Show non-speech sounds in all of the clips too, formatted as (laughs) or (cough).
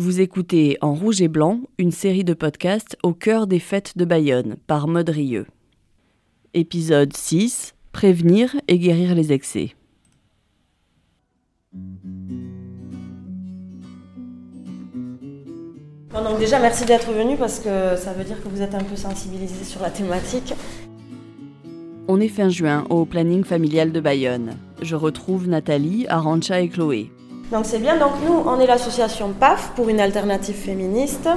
Vous écoutez En Rouge et Blanc, une série de podcasts au cœur des fêtes de Bayonne par Maud Rieux. Épisode 6 Prévenir et guérir les excès. Bon, donc déjà, merci d'être venu parce que ça veut dire que vous êtes un peu sensibilisé sur la thématique. On est fin juin au planning familial de Bayonne. Je retrouve Nathalie, Arancha et Chloé. Donc c'est bien, donc nous, on est l'association PAF pour une alternative féministe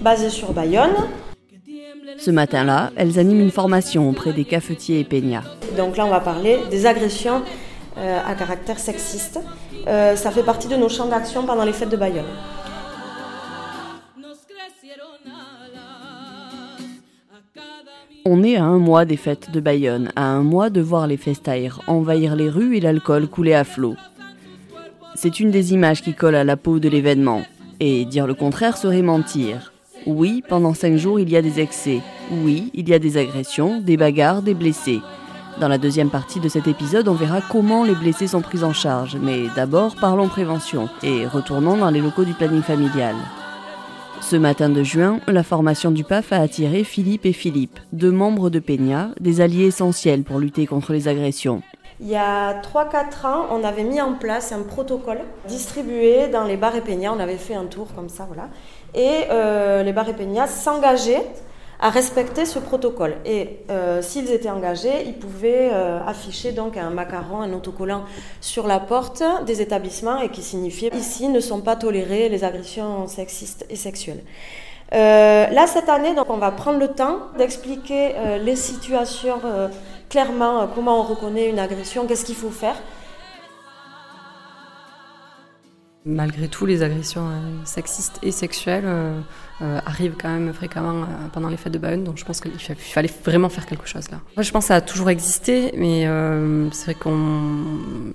basée sur Bayonne. Ce matin-là, elles animent une formation auprès des cafetiers et peignats. Donc là, on va parler des agressions euh, à caractère sexiste. Euh, ça fait partie de nos champs d'action pendant les fêtes de Bayonne. On est à un mois des fêtes de Bayonne, à un mois de voir les festaires envahir les rues et l'alcool couler à flot. C'est une des images qui colle à la peau de l'événement. Et dire le contraire serait mentir. Oui, pendant cinq jours, il y a des excès. Oui, il y a des agressions, des bagarres, des blessés. Dans la deuxième partie de cet épisode, on verra comment les blessés sont pris en charge. Mais d'abord, parlons prévention et retournons dans les locaux du planning familial. Ce matin de juin, la formation du PAF a attiré Philippe et Philippe, deux membres de Peña, des alliés essentiels pour lutter contre les agressions. Il y a 3-4 ans, on avait mis en place un protocole distribué dans les bars et peñas. On avait fait un tour comme ça, voilà. Et euh, les bars et peñas s'engageaient à respecter ce protocole. Et euh, s'ils étaient engagés, ils pouvaient euh, afficher donc un macaron, un autocollant sur la porte des établissements et qui signifiait ici ne sont pas tolérées les agressions sexistes et sexuelles. Euh, là, cette année, on va prendre le temps d'expliquer euh, les situations euh, clairement, comment on reconnaît une agression, qu'est-ce qu'il faut faire. Malgré tout, les agressions sexistes et sexuelles euh, arrivent quand même fréquemment euh, pendant les fêtes de Bayonne, donc je pense qu'il fa- il fallait vraiment faire quelque chose là. Moi, je pense que ça a toujours existé, mais euh, c'est vrai qu'on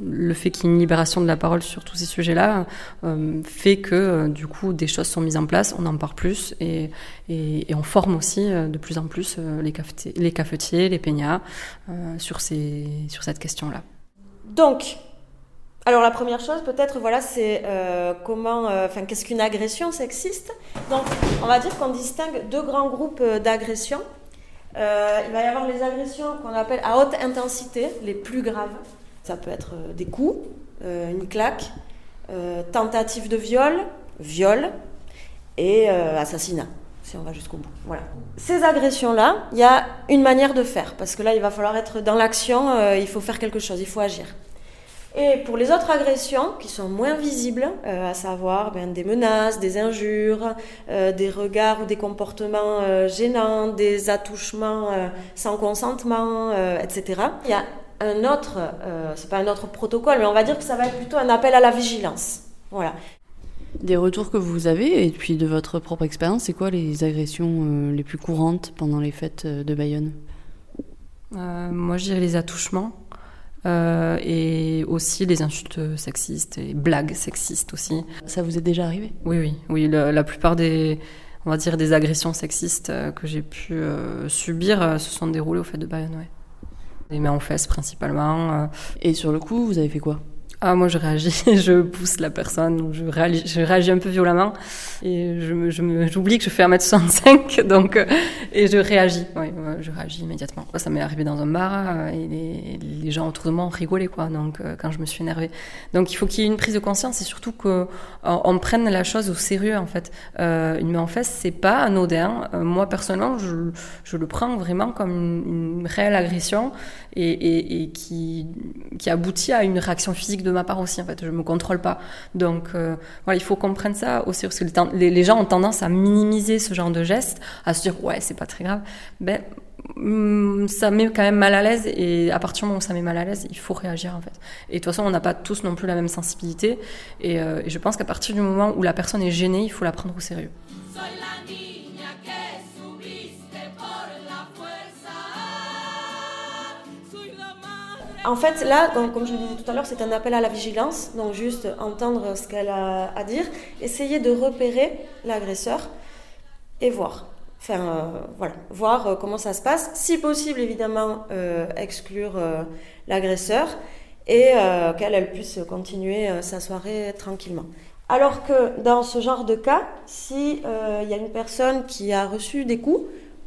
le fait qu'il y ait une libération de la parole sur tous ces sujets-là euh, fait que euh, du coup des choses sont mises en place, on en parle plus et, et, et on forme aussi euh, de plus en plus les, cafetiers, les cafetiers, les peignats euh, sur, ces, sur cette question-là. Donc, alors la première chose, peut-être, voilà, c'est euh, comment, euh, enfin, qu'est-ce qu'une agression sexiste? Donc, on va dire qu'on distingue deux grands groupes euh, d'agressions. Il va y avoir les agressions qu'on appelle à haute intensité, les plus graves. Ça peut être des coups, une claque, tentative de viol, viol et assassinat, si on va jusqu'au bout. Voilà. Ces agressions-là, il y a une manière de faire, parce que là, il va falloir être dans l'action, il faut faire quelque chose, il faut agir. Et pour les autres agressions qui sont moins visibles, euh, à savoir ben, des menaces, des injures, euh, des regards ou des comportements euh, gênants, des attouchements euh, sans consentement, euh, etc. Il y a un autre, euh, c'est pas un autre protocole, mais on va dire que ça va être plutôt un appel à la vigilance. Voilà. Des retours que vous avez et puis de votre propre expérience, c'est quoi les agressions euh, les plus courantes pendant les fêtes de Bayonne? Euh, moi, je dirais les attouchements euh, et aussi les insultes sexistes et blagues sexistes aussi. Ça vous est déjà arrivé? Oui, oui, oui. la plupart des, on va dire, des agressions sexistes euh, que j'ai pu euh, subir se sont déroulées au fait de Bayonne, ouais. Des mains aux fesses principalement. Et sur le coup, vous avez fait quoi? Ah, moi, je réagis, (laughs) je pousse la personne, je réagis, je réagis un peu violemment et je me- je me- j'oublie que je fais 1m65, (laughs) donc, euh, et je réagis, oui, je réagis immédiatement. Ça m'est arrivé dans un bar euh, et les, gens autour de moi ont rigolé, quoi, donc, euh, quand je me suis énervée. Donc, il faut qu'il y ait une prise de conscience et surtout qu'on on prenne la chose au sérieux, en fait. Euh, une main en face, c'est pas anodin. Moi, personnellement, je, je le prends vraiment comme une, une réelle agression et, qui, aboutit à une réaction physique de ma part aussi, en fait. Je me contrôle pas. Donc, euh, voilà, il faut qu'on prenne ça au sérieux. Parce que les, gens ont tendance à minimiser ce genre de geste, à se dire, ouais, c'est pas très grave. Ben, hum, ça met quand même mal à l'aise et à partir du moment où ça met mal à l'aise, il faut réagir en fait. Et de toute façon, on n'a pas tous non plus la même sensibilité et, euh, et je pense qu'à partir du moment où la personne est gênée, il faut la prendre au sérieux. En fait, là, comme je le disais tout à l'heure, c'est un appel à la vigilance. Donc, juste entendre ce qu'elle a à dire, essayer de repérer l'agresseur et voir. Enfin, euh, voilà, voir euh, comment ça se passe. Si possible, évidemment, euh, exclure l'agresseur et qu'elle elle puisse continuer sa soirée tranquillement. Alors que dans ce genre de cas, si il y a une personne qui a reçu des coups,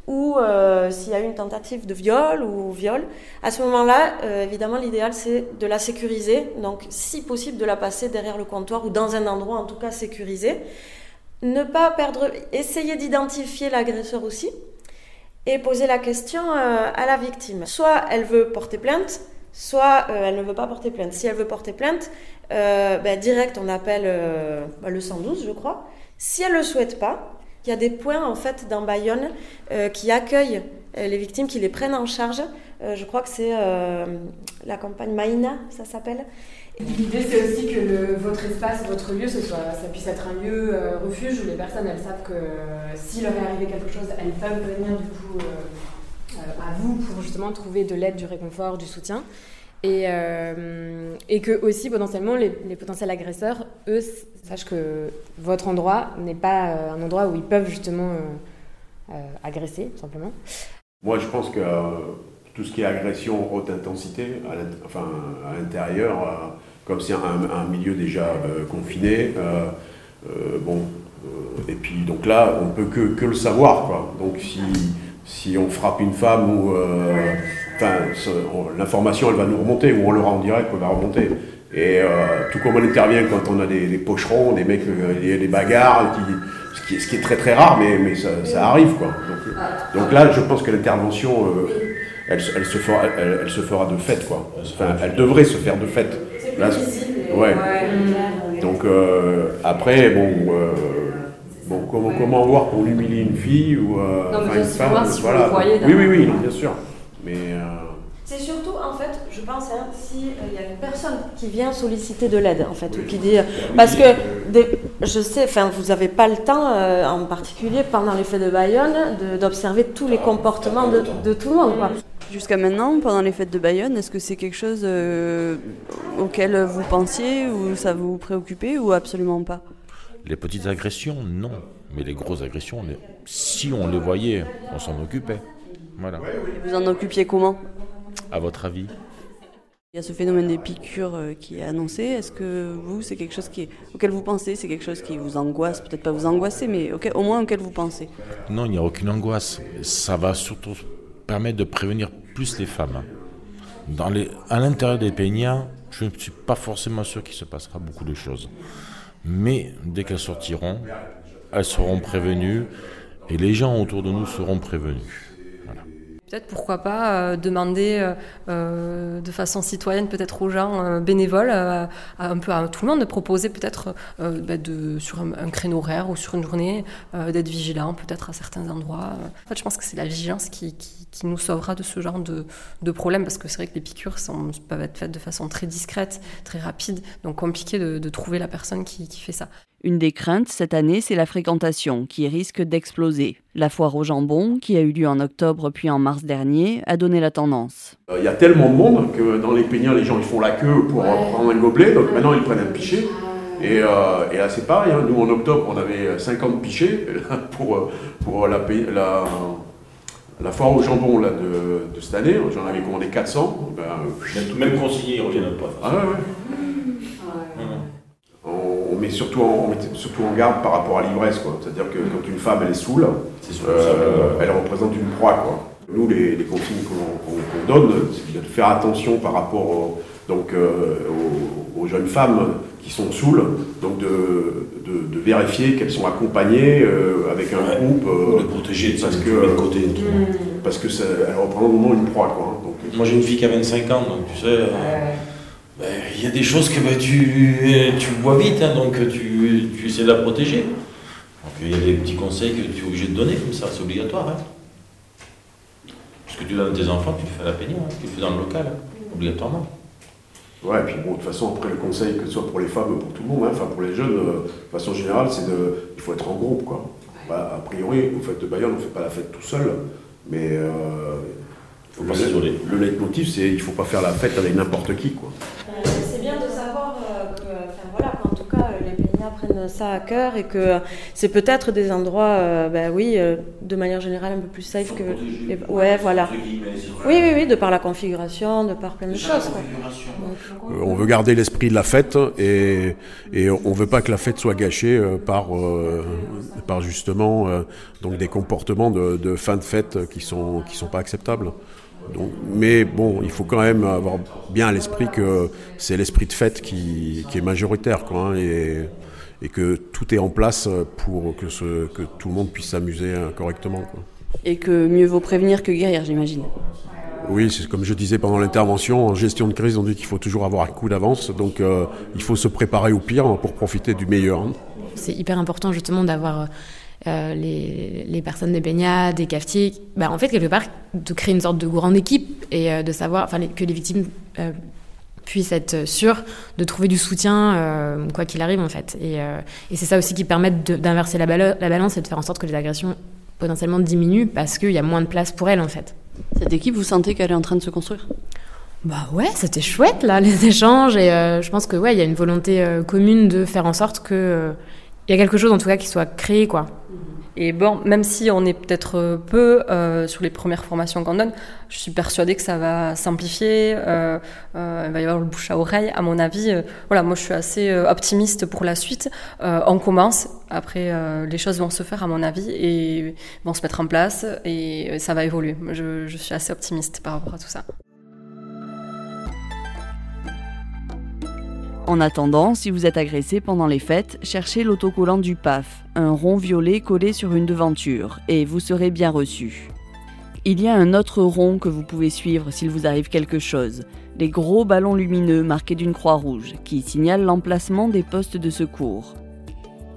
ou euh, s'il y a eu une tentative de viol ou viol. À ce moment-là, euh, évidemment, l'idéal, c'est de la sécuriser. Donc, si possible, de la passer derrière le comptoir ou dans un endroit, en tout cas, sécurisé. Ne pas perdre, essayer d'identifier l'agresseur aussi et poser la question euh, à la victime. Soit elle veut porter plainte, soit elle ne veut pas porter plainte. Si elle veut porter plainte, ben, direct, on appelle bah, le 112, je crois. Si elle ne le souhaite pas, il y a des points en fait dans Bayonne euh, qui accueillent euh, les victimes, qui les prennent en charge. Euh, je crois que c'est la campagne Maïna, ça s'appelle. L'idée, c'est aussi que votre espace, votre lieu, ce soit, ça puisse être un lieu refuge où les personnes, elles savent que s'il leur est arrivé quelque chose, elles peuvent venir du coup à vous pour justement trouver de l'aide, du réconfort, du soutien. Et, euh, et, que aussi potentiellement les, potentiels agresseurs, eux, sachent que votre endroit n'est pas euh, un endroit où ils peuvent justement euh, agresser, tout simplement. Moi, je pense que tout ce qui est agression haute intensité, à l'intérieur, comme c'est un, milieu déjà confiné, bon, et puis donc là, on peut que, que le savoir, quoi. Donc si, si on frappe une femme ou enfin, l'information, elle va nous remonter, ou on l'aura en direct, elle va remonter. Et euh, tout comme on intervient quand on a des, pocherons, des mecs, des, des bagarres, ce, qui, ce, qui, est très très rare, mais, mais ça, ça arrive. Quoi. Donc, donc, là, je pense que l'intervention, euh, elle, elle, se fera, elle, se fera de fait. Quoi. Enfin, elle devrait se faire de fait. Là, ouais. Donc euh, après, bon, bon comment, comment voir qu'on humilie une fille ou une femme voilà. Oui, oui, oui, bien sûr. Mais. Euh, c'est surtout, en fait, je pense, hein, s'il euh, y a une personne qui vient solliciter de l'aide, en fait, ou qui dit. Parce que, je sais, enfin, vous n'avez pas le temps, euh, en particulier pendant les fêtes de Bayonne, d'observer tous les comportements de, tout le monde, Jusqu'à maintenant, pendant les fêtes de Bayonne, est-ce que c'est quelque chose auquel vous pensiez ou ça vous préoccupait ou absolument pas? Les petites agressions, non. Mais les grosses agressions, si on les voyait, on s'en occupait. Voilà. Vous en occupiez comment? À votre avis? Il y a ce phénomène des piqûres euh, qui est annoncé. Est-ce que vous, c'est quelque chose qui auquel vous pensez C'est quelque chose qui vous angoisse Peut-être pas vous angoisser, mais au moins auquel vous pensez? Non, il n'y a aucune angoisse. Ça va surtout permettre de prévenir plus les femmes. Dans les, à l'intérieur des peignats, je ne suis pas forcément sûr qu'il se passera beaucoup de choses. Mais dès qu'elles sortiront, elles seront prévenues et les gens autour de nous seront prévenus. Peut-être pourquoi pas euh, demander euh, euh, de façon citoyenne peut-être aux gens bénévoles, un peu à tout le monde, de proposer peut-être bah, de, sur un, créneau horaire ou sur une journée d'être vigilant peut-être à certains endroits. En fait, je pense que c'est la vigilance qui, qui, nous sauvera de ce genre de, de problème parce que c'est vrai que les piqûres sont, peuvent être faites de façon très discrète, très rapide, donc compliqué de, de trouver la personne qui, qui fait ça. Une des craintes cette année, c'est la fréquentation, qui risque d'exploser. La foire au jambon, qui a eu lieu en octobre puis en mars dernier, a donné la tendance. Il y a tellement de monde que dans les peignats, les gens ils font la queue pour prendre un gobelet, donc maintenant ils prennent un pichet. Et, euh, là c'est pareil, hein. nous en octobre on avait 50 pichets (laughs) pour, pour la, la, la foire au jambon là, de, cette année, j'en avais commandé 400. Ben, Même conseillers, ils ne reviennent pas. Ah ouais, on met surtout en, surtout en garde par rapport à l'ivresse. C'est-à-dire que quand une femme elle est saoule, euh, elle représente une proie. Quoi. Nous, les, les consignes qu'on donne, c'est de faire attention par rapport donc, euh, aux, jeunes femmes qui sont saoules, donc de, de, vérifier qu'elles sont accompagnées euh, avec un groupe. de protéger parce que, côté. Parce que ça, elle représente vraiment une proie. Quoi. Donc, Moi j'ai une fille qui a 25 ans, donc tu sais. Ben, il y a des choses que ben, tu, tu vois vite, hein, donc tu, tu, essaies de la protéger. Donc il y a des petits conseils que tu es obligé de donner, comme ça, c'est obligatoire. Hein. Ce que tu donnes à tes enfants, tu le fais à la peignoir, hein, tu le fais dans le local, obligatoirement. Ouais, et puis bon, de toute façon, après le conseil, que ce soit pour les femmes ou pour tout le monde, enfin pour les jeunes, euh, de façon générale, c'est de. Il faut être en groupe, quoi. Bah, a priori, au fait de Bayonne, on ne fait pas la fête tout seul, mais. Euh, faut pas le, le leitmotiv, c'est il ne faut pas faire la fête avec n'importe qui, quoi. Prennent ça à cœur et que c'est peut-être des endroits, ben oui, de manière générale un peu plus safe que. ouais, voilà. Oui, oui, oui, de par la configuration, de par plein de choses. on veut garder l'esprit de la fête et, et on veut pas que la fête soit gâchée par, par justement donc des comportements de, de, fin de fête qui sont qui sont pas acceptables. Donc, mais bon, il faut quand même avoir bien à l'esprit que c'est l'esprit de fête qui, qui est majoritaire, quoi, hein, et, et, que tout est en place pour que, ce, que tout le monde puisse s'amuser hein, correctement. Quoi. Et que mieux vaut prévenir que guérir, j'imagine. Oui, c'est comme je disais pendant l'intervention, en gestion de crise, on dit qu'il faut toujours avoir un coup d'avance, donc euh, il faut se préparer au pire pour profiter du meilleur. Hein. C'est hyper important justement d'avoir euh, les, personnes des baignades, des cafetiers, bah, en fait, quelque part, de créer une sorte de grande équipe et euh, de savoir enfin, que les victimes euh, puissent être sûres de trouver du soutien, quoi qu'il arrive, en fait. Et, c'est ça aussi qui permet d'inverser la, la, balance et de faire en sorte que les agressions potentiellement diminuent parce qu'il y a moins de place pour elles, en fait. Cette équipe, vous sentez qu'elle est en train de se construire? Bah ouais, c'était chouette là, (laughs) les échanges et je pense que ouais, il y a une volonté commune de faire en sorte que il y a quelque chose en tout cas qui soit créé quoi. Et bon, même si on est peut-être peu euh, sur les premières formations qu'on donne, je suis persuadée que ça va s'amplifier. Euh, euh, il va y avoir le bouche à oreille, à mon avis. voilà, moi je suis assez optimiste pour la suite. on commence, après les choses vont se faire à mon avis et vont se mettre en place et ça va évoluer. Je, je suis assez optimiste par rapport à tout ça. En attendant, si vous êtes agressé pendant les fêtes, cherchez l'autocollant du PAF, un rond violet collé sur une devanture, et vous serez bien reçu. Il y a un autre rond que vous pouvez suivre s'il vous arrive quelque chose, les gros ballons lumineux marqués d'une croix rouge, qui signalent l'emplacement des postes de secours.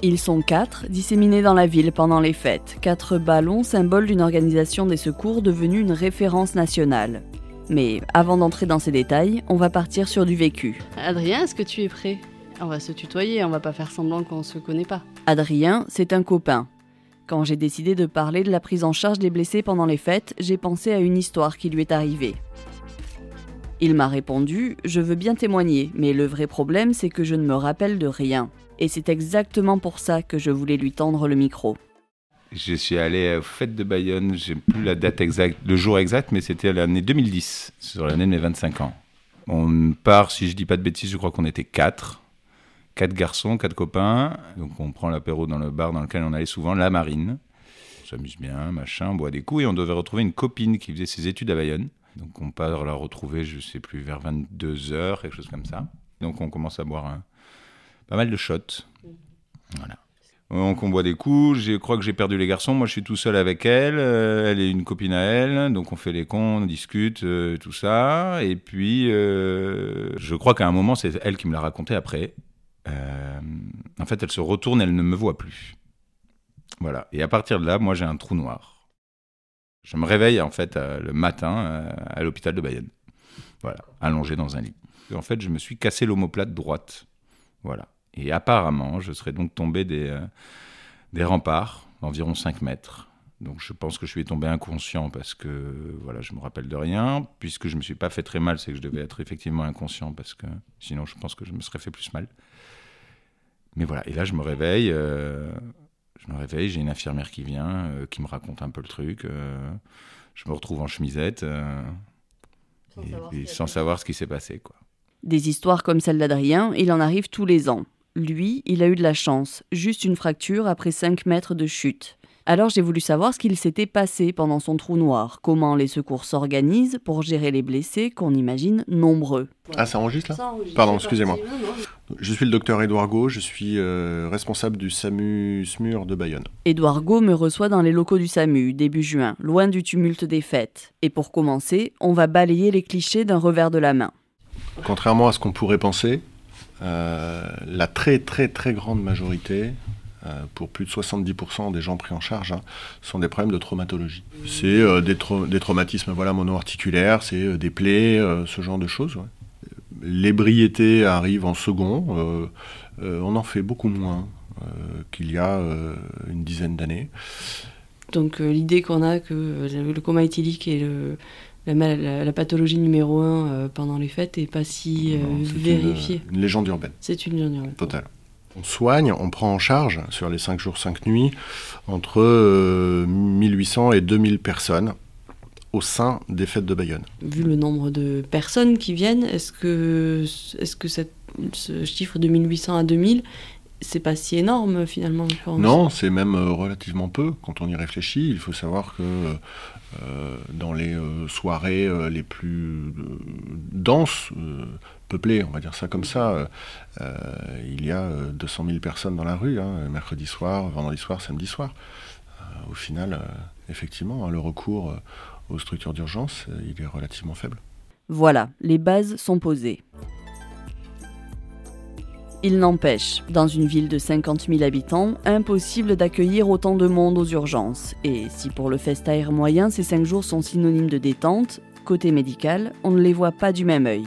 Ils sont quatre, disséminés dans la ville pendant les fêtes, quatre ballons symbole d'une organisation des secours devenue une référence nationale. Mais avant d'entrer dans ces détails, on va partir sur du vécu. Adrien, est-ce que tu es prêt? On va se tutoyer, on va pas faire semblant qu'on se connaît pas. Adrien, c'est un copain. Quand j'ai décidé de parler de la prise en charge des blessés pendant les fêtes, j'ai pensé à une histoire qui lui est arrivée. Il m'a répondu Je veux bien témoigner, mais le vrai problème, c'est que je ne me rappelle de rien. Et c'est exactement pour ça que je voulais lui tendre le micro. Je suis allé aux fêtes de Bayonne, j'ai plus la date exacte, le jour exact, mais c'était l'année 2010, sur l'année de mes 25 ans. On part, si je dis pas de bêtises, je crois qu'on était quatre. Quatre garçons, quatre copains. Donc on prend l'apéro dans le bar dans lequel on allait souvent, la marine. On s'amuse bien, machin, on boit des coups et on devait retrouver une copine qui faisait ses études à Bayonne. Donc on part la retrouver, je sais plus, vers 22h, quelque chose comme ça. Donc on commence à boire pas mal de shots. Voilà. Donc on boit des coups, je crois que j'ai perdu les garçons, moi je suis tout seul avec elle, euh, elle est une copine à elle, donc on fait les cons, on discute, euh, tout ça, et puis euh, je crois qu'à un moment c'est elle qui me l'a raconté après. en fait elle se retourne, elle ne me voit plus. Voilà, et à partir de là, moi j'ai un trou noir. Je me réveille en fait le matin à l'hôpital de Bayonne, voilà, allongé dans un lit. en fait je me suis cassé l'omoplate droite, voilà. Et apparemment, je serais donc tombé des, euh, des remparts d'environ 5 mètres. Donc je pense que je suis tombé inconscient parce que voilà, je me rappelle de rien. Puisque je me suis pas fait très mal, c'est que je devais être effectivement inconscient parce que sinon je pense que je me serais fait plus mal. Mais voilà, et là je me réveille, euh, je me réveille, j'ai une infirmière qui vient, euh, qui me raconte un peu le truc. je me retrouve en chemisette sans, et, sans savoir ce qui s'est passé quoi. Des histoires comme celle d'Adrien, il en arrive tous les ans. Lui, il a eu de la chance, juste une fracture après 5 mètres de chute. Alors j'ai voulu savoir ce qu'il s'était passé pendant son trou noir, comment les secours s'organisent pour gérer les blessés qu'on imagine nombreux. Ah, ça enregistre là Pardon, excusez-moi. Je suis le docteur Édouard Gau, je suis euh, responsable du SAMU SMUR de Bayonne. Édouard Gau me reçoit dans les locaux du SAMU début juin, loin du tumulte des fêtes. Et pour commencer, on va balayer les clichés d'un revers de la main. Contrairement à ce qu'on pourrait penser, la très très très grande majorité, euh, pour plus de 70% des gens pris en charge, hein, sont des problèmes de traumatologie. C'est euh, des, traumatismes voilà, monoarticulaires, c'est des plaies, ce genre de choses. L'ébriété arrive en second, on en fait beaucoup moins qu'il y a une dizaine d'années. Donc l'idée qu'on a que le coma éthylique est le, la, pathologie numéro un euh, pendant les fêtes n'est pas si euh, vérifiée. Une, légende urbaine. C'est une légende urbaine. Total. On soigne, on prend en charge sur les 5 jours, 5 nuits entre 1800 et 2000 personnes au sein des fêtes de Bayonne. Vu le nombre de personnes qui viennent, est-ce que, est que cette, ce chiffre de 1800 à 2000, c'est pas si énorme finalement Non, c'est même euh, relativement peu quand on y réfléchit. Il faut savoir que euh, dans les euh, soirées les plus denses, peuplées, on va dire ça comme ça, il y a 200 000 personnes dans la rue, hein, mercredi soir, vendredi soir, samedi soir. au final, effectivement, hein, le recours aux structures d'urgence, euh, il est relativement faible. Voilà, les bases sont posées. Il n'empêche, dans une ville de 50 000 habitants, impossible d'accueillir autant de monde aux urgences. Et si pour le festaire moyen ces 5 jours sont synonymes de détente, côté médical, on ne les voit pas du même œil.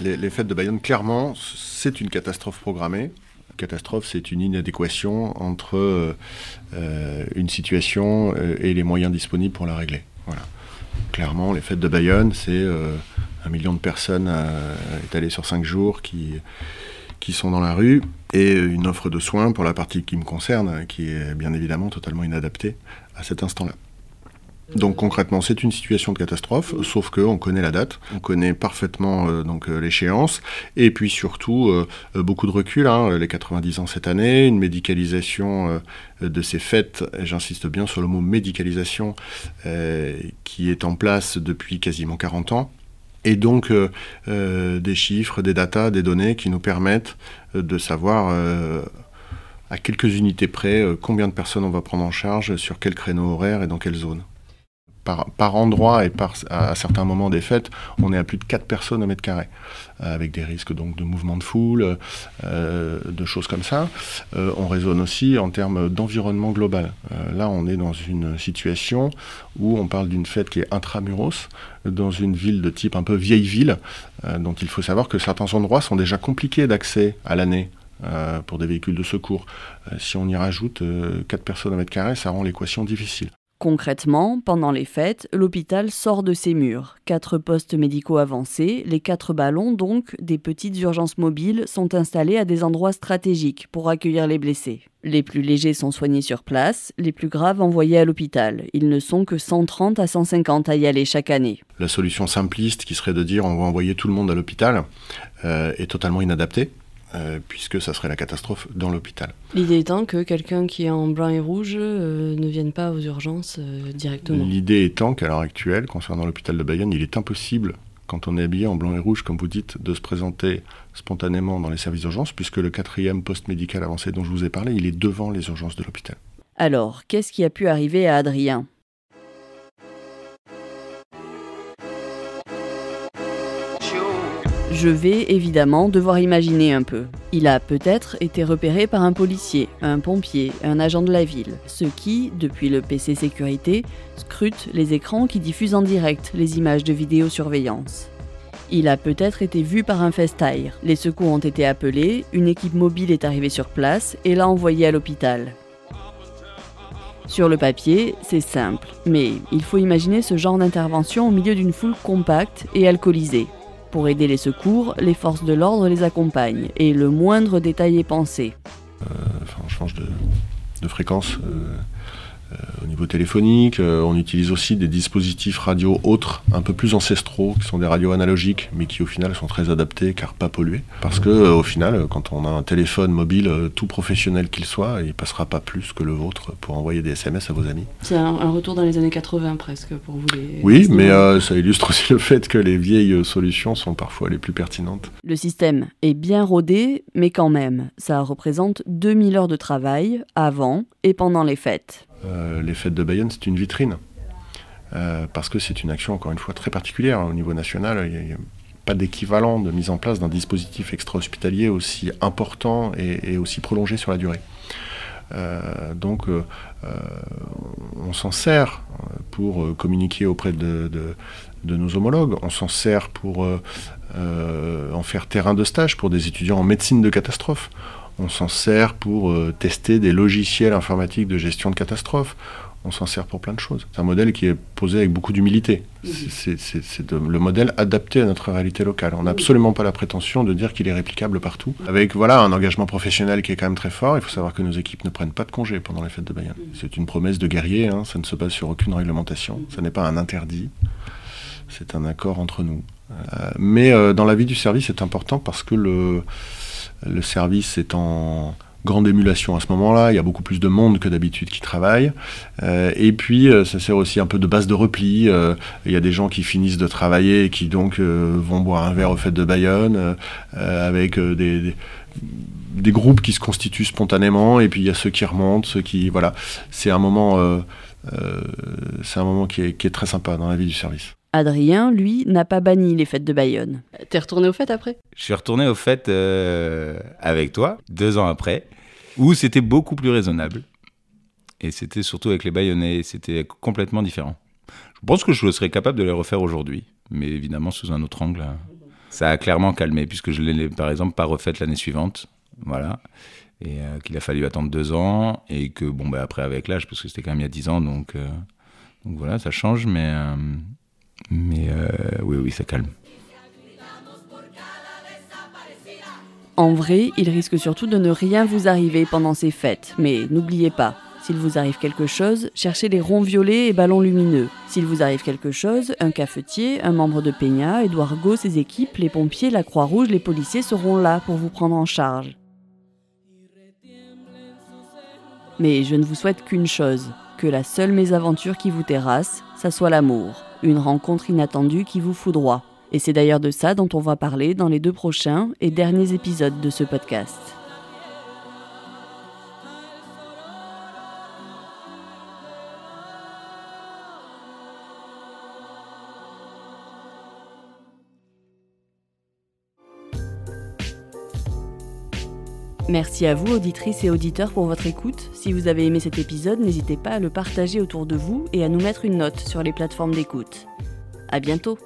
Les, fêtes de Bayonne, clairement, c'est une catastrophe programmée catastrophe, c'est une inadéquation entre euh, une situation euh, et les moyens disponibles pour la régler. Voilà. Clairement, les fêtes de Bayonne, c'est euh, un million de personnes étalées sur cinq jours qui, qui sont dans la rue et une offre de soins pour la partie qui me concerne, qui est bien évidemment totalement inadaptée à cet instant-là. Donc concrètement, c'est une situation de catastrophe, sauf qu'on connaît la date, on connaît parfaitement euh, donc euh, l'échéance, et puis surtout euh, beaucoup de recul, hein, les 90 ans cette année, une médicalisation de ces fêtes, j'insiste bien sur le mot médicalisation, qui est en place depuis quasiment 40 ans. Et donc des chiffres, des datas, des données qui nous permettent de savoir à quelques unités près combien de personnes on va prendre en charge, sur quel créneau horaire et dans quelle zone par, endroit et par, à, certains moments des fêtes, on est à plus de 4 personnes au mètre carré, euh, avec des risques donc de mouvement de foule, euh, de choses comme ça. Euh, on raisonne aussi en termes d'environnement global. là, on est dans une situation où on parle d'une fête qui est intramuros, dans une ville de type un peu vieille ville, dont il faut savoir que certains endroits sont déjà compliqués d'accès à l'année. pour des véhicules de secours. si on y rajoute 4 personnes au mètre carré, ça rend l'équation difficile. Concrètement, pendant les fêtes, l'hôpital sort de ses murs. Quatre postes médicaux avancés, les quatre ballons donc, des petites urgences mobiles, sont installés à des endroits stratégiques pour accueillir les blessés. Les plus légers sont soignés sur place, les plus graves envoyés à l'hôpital. Ils ne sont que 130 à 150 à y aller chaque année. La solution simpliste qui serait de dire on va envoyer tout le monde à l'hôpital euh, est totalement inadaptée. Euh, puisque ça serait la catastrophe dans l'hôpital. L'idée étant que quelqu'un qui est en blanc et rouge euh, ne vienne pas aux urgences euh, directement. L'idée étant qu'à l'heure actuelle, concernant l'hôpital de Bayonne, il est impossible, quand on est habillé en blanc et rouge, comme vous dites, de se présenter spontanément dans les services d'urgence, puisque le quatrième poste médical avancé dont je vous ai parlé, il est devant les urgences de l'hôpital. Alors, qu'est-ce qui a pu arriver à Adrien? Je vais évidemment devoir imaginer un peu. Il a peut-être été repéré par un policier, un pompier, un agent de la ville, ceux qui, depuis le PC sécurité, scrutent les écrans qui diffusent en direct les images de vidéosurveillance. Il a peut-être été vu par un festaire. Les secours ont été appelés, une équipe mobile est arrivée sur place et l'a envoyé à l'hôpital. Sur le papier, c'est simple, mais il faut imaginer ce genre d'intervention au milieu d'une foule compacte et alcoolisée. Pour aider les secours, les forces de l'ordre les accompagnent et le moindre détail est pensé. Euh, on change de, fréquence. Euh, au niveau téléphonique, euh, on utilise aussi des dispositifs radio autres, un peu plus ancestraux, qui sont des radios analogiques, mais qui au final sont très adaptés car pas pollués. Parce que euh, au final, quand on a un téléphone mobile, tout professionnel qu'il soit, il passera pas plus que le vôtre pour envoyer des SMS à vos amis. C'est un, retour dans les années 80 presque pour vous. Les, oui, mais ça illustre aussi le fait que les vieilles solutions sont parfois les plus pertinentes. Le système est bien rodé, mais quand même, ça représente 2000 heures de travail avant et pendant les fêtes. Euh, les fêtes de Bayonne, c'est une vitrine. Euh, parce que c'est une action, encore une fois, très particulière. Au niveau national, il n'y a, pas d'équivalent de mise en place d'un dispositif extra-hospitalier aussi important et, aussi prolongé sur la durée. Euh, donc, on s'en sert pour communiquer auprès de, de, nos homologues, on s'en sert pour en faire terrain de stage pour des étudiants en médecine de catastrophe on s'en sert pour euh, tester des logiciels informatiques de gestion de catastrophes. on s'en sert pour plein de choses. C'est un modèle qui est posé avec beaucoup d'humilité. C'est le modèle adapté à notre réalité locale. On n'a absolument pas la prétention de dire qu'il est réplicable partout. Avec voilà un engagement professionnel qui est quand même très fort. Il faut savoir que nos équipes ne prennent pas de congés pendant les fêtes de Bayonne. C'est une promesse de guerrier. Hein. Ça ne se base sur aucune réglementation. Ce n'est pas un interdit. C'est un accord entre nous. Euh, mais euh, dans la vie du service, c'est important parce que le, le service est en grande émulation à ce moment-là. Il y a beaucoup plus de monde que d'habitude qui travaille. Euh, et puis, euh, ça sert aussi un peu de base de repli. Euh, il y a des gens qui finissent de travailler et qui donc vont boire un verre au fait de Bayonne avec des, des, groupes qui se constituent spontanément. Et puis, il y a ceux qui remontent, ceux qui... Voilà. C'est un moment, c'est un moment qui est, qui est très sympa dans la vie du service. Adrien, lui, n'a pas banni les fêtes de Bayonne. T'es retourné aux fêtes après? Je suis retourné aux fêtes euh, avec toi, deux ans après, où c'était beaucoup plus raisonnable. Et c'était surtout avec les Bayonnais, c'était complètement différent. Je pense que je serais capable de les refaire aujourd'hui, mais évidemment sous un autre angle. Ça a clairement calmé, puisque je l'ai par exemple pas refaite l'année suivante. Voilà. Et euh, qu'il a fallu attendre deux ans, et que, bon, bah, après avec l'âge, parce que c'était quand même il y a dix ans, donc, euh, donc voilà, ça change, mais. Mais euh, oui, oui, ça calme. En vrai, il risque surtout de ne rien vous arriver pendant ces fêtes. Mais n'oubliez pas, s'il vous arrive quelque chose, cherchez les ronds violets et ballons lumineux. S'il vous arrive quelque chose, un cafetier, un membre de Peña, Edouard Go, ses équipes, les pompiers, la Croix-Rouge, les policiers seront là pour vous prendre en charge. Mais je ne vous souhaite qu'une chose, que la seule mésaventure qui vous terrasse, ça soit l'amour une rencontre inattendue qui vous foudroie. Et c'est d'ailleurs de ça dont on va parler dans les deux prochains et derniers épisodes de ce podcast. Merci à vous, auditrices et auditeurs, pour votre écoute. Si vous avez aimé cet épisode, n'hésitez pas à le partager autour de vous et à nous mettre une note sur les plateformes d'écoute. À bientôt!